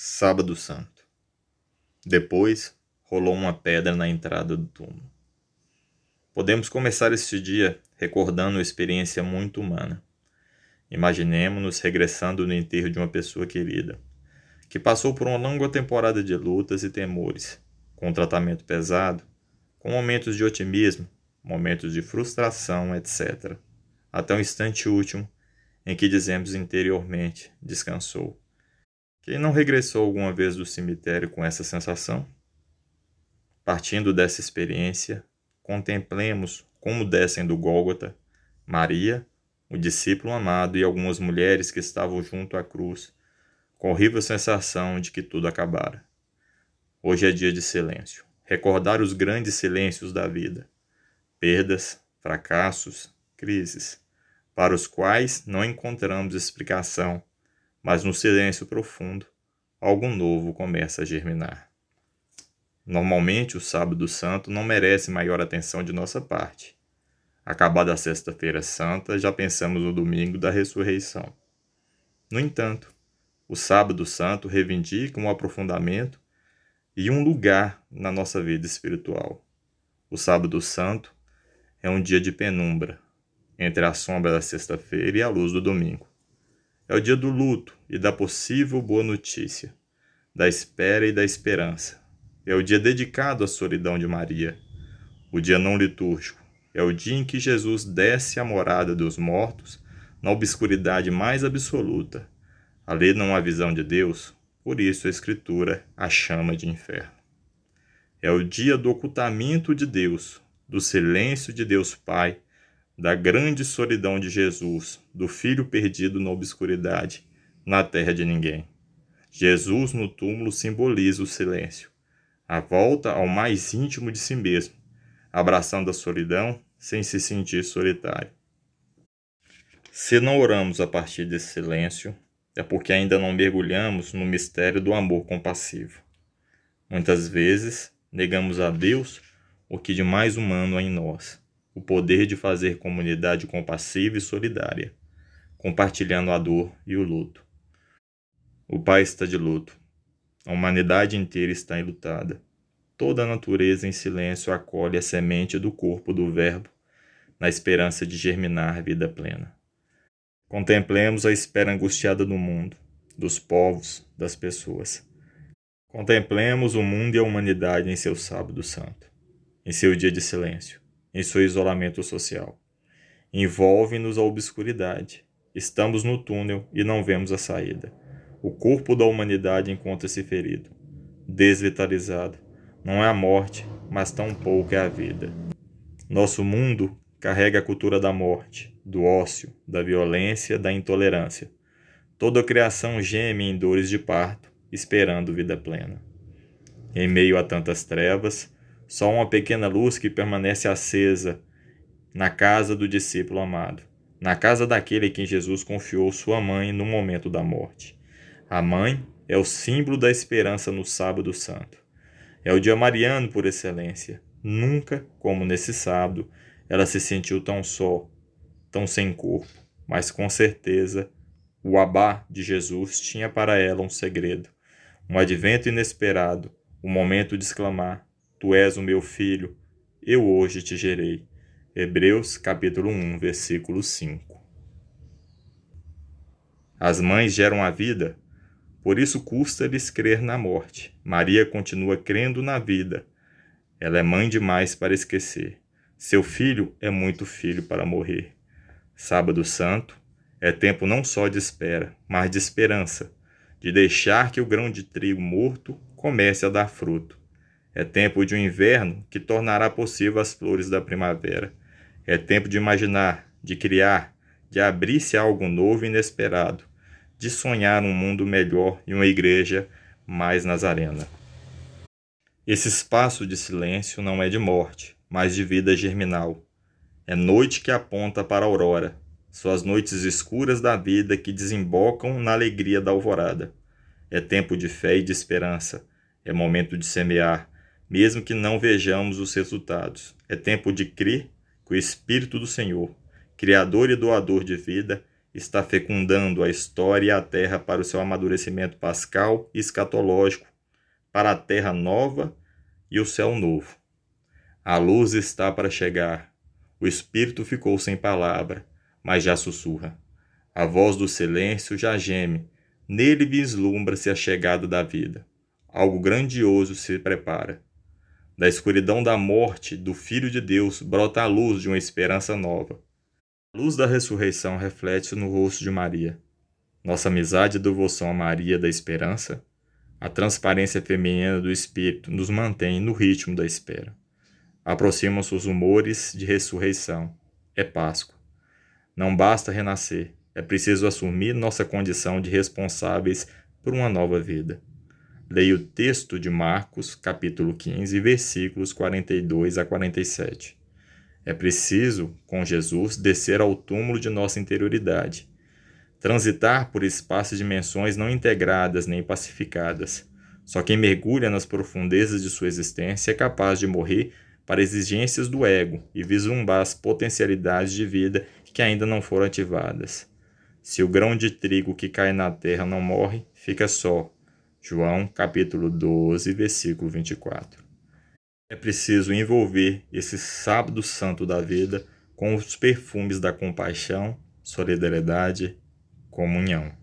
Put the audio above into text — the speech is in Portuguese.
Sábado Santo. Depois, rolou uma pedra na entrada do túmulo. Podemos começar este dia recordando uma experiência muito humana. Imaginemos-nos regressando no enterro de uma pessoa querida, que passou por uma longa temporada de lutas e temores, com um tratamento pesado, com momentos de otimismo, momentos de frustração, etc. Até o instante último em que dizemos interiormente: descansou quem não regressou alguma vez do cemitério com essa sensação? Partindo dessa experiência, contemplemos como descem do Gólgota Maria, o discípulo amado e algumas mulheres que estavam junto à cruz, com a horrível sensação de que tudo acabara. Hoje é dia de silêncio. Recordar os grandes silêncios da vida. Perdas, fracassos, crises, para os quais não encontramos explicação mas no silêncio profundo, algo novo começa a germinar. Normalmente, o Sábado Santo não merece maior atenção de nossa parte. Acabada a Sexta-feira Santa, já pensamos no domingo da ressurreição. No entanto, o Sábado Santo reivindica um aprofundamento e um lugar na nossa vida espiritual. O Sábado Santo é um dia de penumbra entre a sombra da sexta-feira e a luz do domingo. É o dia do luto e da possível boa notícia, da espera e da esperança. É o dia dedicado à solidão de Maria, o dia não litúrgico. É o dia em que Jesus desce à morada dos mortos na obscuridade mais absoluta. Ali não há visão de Deus, por isso a Escritura a chama de inferno. É o dia do ocultamento de Deus, do silêncio de Deus Pai da grande solidão de Jesus, do filho perdido na obscuridade, na terra de ninguém. Jesus no túmulo simboliza o silêncio, a volta ao mais íntimo de si mesmo, abraçando a solidão sem se sentir solitário. Se não oramos a partir desse silêncio, é porque ainda não mergulhamos no mistério do amor compassivo. Muitas vezes negamos a Deus o que de mais humano há em nós o poder de fazer comunidade compassiva e solidária, compartilhando a dor e o luto. O Pai está de luto. A humanidade inteira está enlutada. Toda a natureza em silêncio acolhe a semente do corpo do Verbo, na esperança de germinar vida plena. Contemplemos a espera angustiada do mundo, dos povos, das pessoas. Contemplemos o mundo e a humanidade em seu sábado santo, em seu dia de silêncio em seu isolamento social. Envolve-nos a obscuridade. Estamos no túnel e não vemos a saída. O corpo da humanidade encontra-se ferido, desvitalizado. Não é a morte, mas tão pouco é a vida. Nosso mundo carrega a cultura da morte, do ócio, da violência, da intolerância. Toda a criação geme em dores de parto, esperando vida plena. Em meio a tantas trevas, só uma pequena luz que permanece acesa na casa do discípulo amado, na casa daquele em quem Jesus confiou sua mãe no momento da morte. A mãe é o símbolo da esperança no Sábado Santo. É o dia mariano por excelência. Nunca, como nesse sábado, ela se sentiu tão só, tão sem corpo, mas com certeza o Abá de Jesus tinha para ela um segredo, um advento inesperado, o um momento de exclamar: Tu és o meu filho, eu hoje te gerei. Hebreus capítulo 1, versículo 5. As mães geram a vida, por isso custa-lhes crer na morte. Maria continua crendo na vida. Ela é mãe demais para esquecer. Seu filho é muito filho para morrer. Sábado Santo é tempo não só de espera, mas de esperança, de deixar que o grão de trigo morto comece a dar fruto. É tempo de um inverno que tornará possível as flores da primavera. É tempo de imaginar, de criar, de abrir-se a algo novo e inesperado, de sonhar um mundo melhor e uma igreja mais nazarena. Esse espaço de silêncio não é de morte, mas de vida germinal. É noite que aponta para a aurora, suas noites escuras da vida que desembocam na alegria da alvorada. É tempo de fé e de esperança. É momento de semear, mesmo que não vejamos os resultados. É tempo de crer que o Espírito do Senhor, Criador e doador de vida, está fecundando a história e a terra para o seu amadurecimento pascal e escatológico, para a terra nova e o céu novo. A luz está para chegar. O espírito ficou sem palavra, mas já sussurra. A voz do silêncio já geme. Nele vislumbra-se a chegada da vida. Algo grandioso se prepara. Da escuridão da morte do Filho de Deus brota a luz de uma esperança nova. A luz da ressurreição reflete no rosto de Maria. Nossa amizade e devoção a Maria da esperança, a transparência feminina do Espírito nos mantém no ritmo da espera. Aproximam-se os humores de ressurreição. É Páscoa. Não basta renascer, é preciso assumir nossa condição de responsáveis por uma nova vida. Leia o texto de Marcos, capítulo 15, versículos 42 a 47. É preciso, com Jesus, descer ao túmulo de nossa interioridade, transitar por espaços e dimensões não integradas nem pacificadas. Só quem mergulha nas profundezas de sua existência é capaz de morrer para exigências do ego e vislumbrar as potencialidades de vida que ainda não foram ativadas. Se o grão de trigo que cai na terra não morre, fica só. João capítulo 12, versículo 24. É preciso envolver esse sábado santo da vida com os perfumes da compaixão, solidariedade, comunhão.